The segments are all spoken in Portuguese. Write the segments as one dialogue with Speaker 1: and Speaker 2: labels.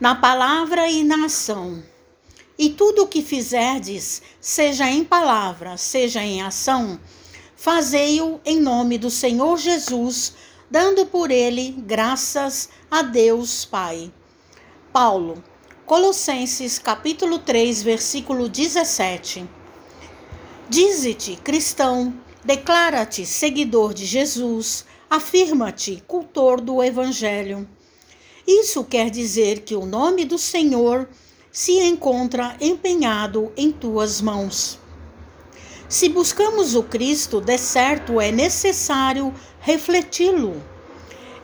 Speaker 1: na palavra e na ação. E tudo o que fizerdes, seja em palavra, seja em ação, fazei-o em nome do Senhor Jesus, dando por ele graças a Deus Pai. Paulo, Colossenses capítulo 3, versículo 17. Dize-te cristão, declara-te seguidor de Jesus, afirma-te cultor do evangelho. Isso quer dizer que o nome do Senhor se encontra empenhado em tuas mãos. Se buscamos o Cristo, de certo é necessário refleti-lo.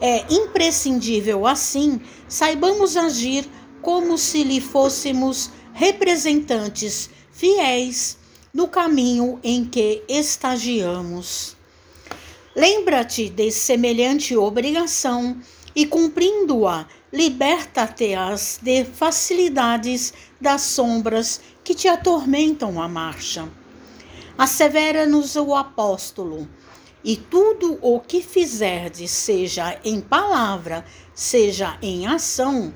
Speaker 1: É imprescindível, assim, saibamos agir como se lhe fôssemos representantes fiéis no caminho em que estagiamos. Lembra-te de semelhante obrigação e cumprindo-a, liberta-te-as de facilidades das sombras que te atormentam a marcha. Assevera-nos o apóstolo, e tudo o que fizerdes, seja em palavra, seja em ação,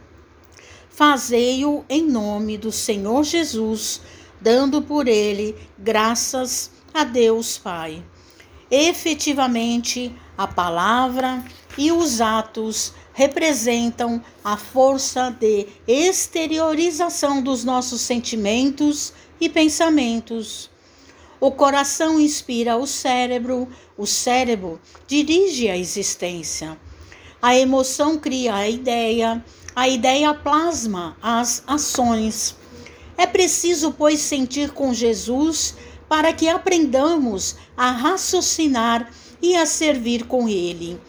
Speaker 1: fazei-o em nome do Senhor Jesus, dando por ele graças a Deus Pai. Efetivamente, a palavra e os atos representam a força de exteriorização dos nossos sentimentos e pensamentos. O coração inspira o cérebro, o cérebro dirige a existência. A emoção cria a ideia, a ideia plasma as ações. É preciso, pois, sentir com Jesus para que aprendamos a raciocinar e a servir com Ele.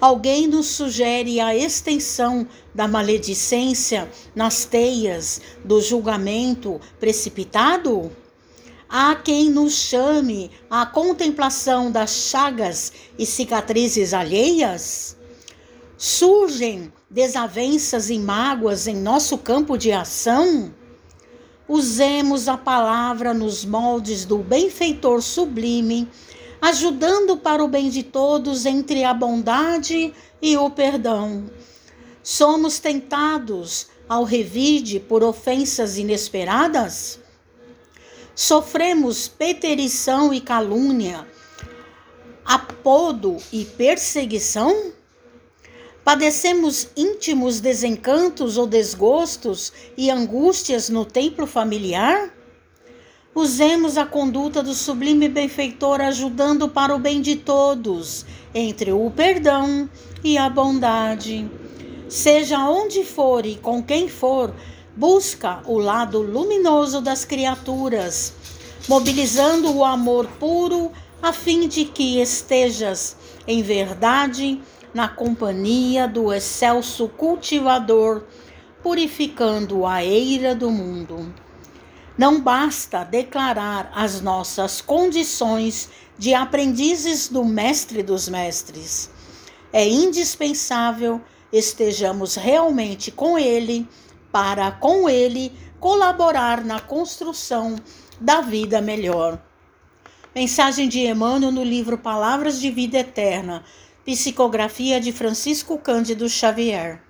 Speaker 1: Alguém nos sugere a extensão da maledicência nas teias do julgamento precipitado? Há quem nos chame à contemplação das chagas e cicatrizes alheias? Surgem desavenças e mágoas em nosso campo de ação? Usemos a palavra nos moldes do benfeitor sublime ajudando para o bem de todos entre a bondade e o perdão. Somos tentados ao revide por ofensas inesperadas? Sofremos peterição e calúnia, apodo e perseguição? Padecemos íntimos desencantos ou desgostos e angústias no templo familiar? Usemos a conduta do sublime benfeitor ajudando para o bem de todos, entre o perdão e a bondade. Seja onde for e com quem for, busca o lado luminoso das criaturas, mobilizando o amor puro a fim de que estejas, em verdade, na companhia do excelso cultivador, purificando a eira do mundo. Não basta declarar as nossas condições de aprendizes do Mestre dos Mestres. É indispensável estejamos realmente com Ele, para com Ele colaborar na construção da vida melhor. Mensagem de Emmanuel no livro Palavras de Vida Eterna, psicografia de Francisco Cândido Xavier.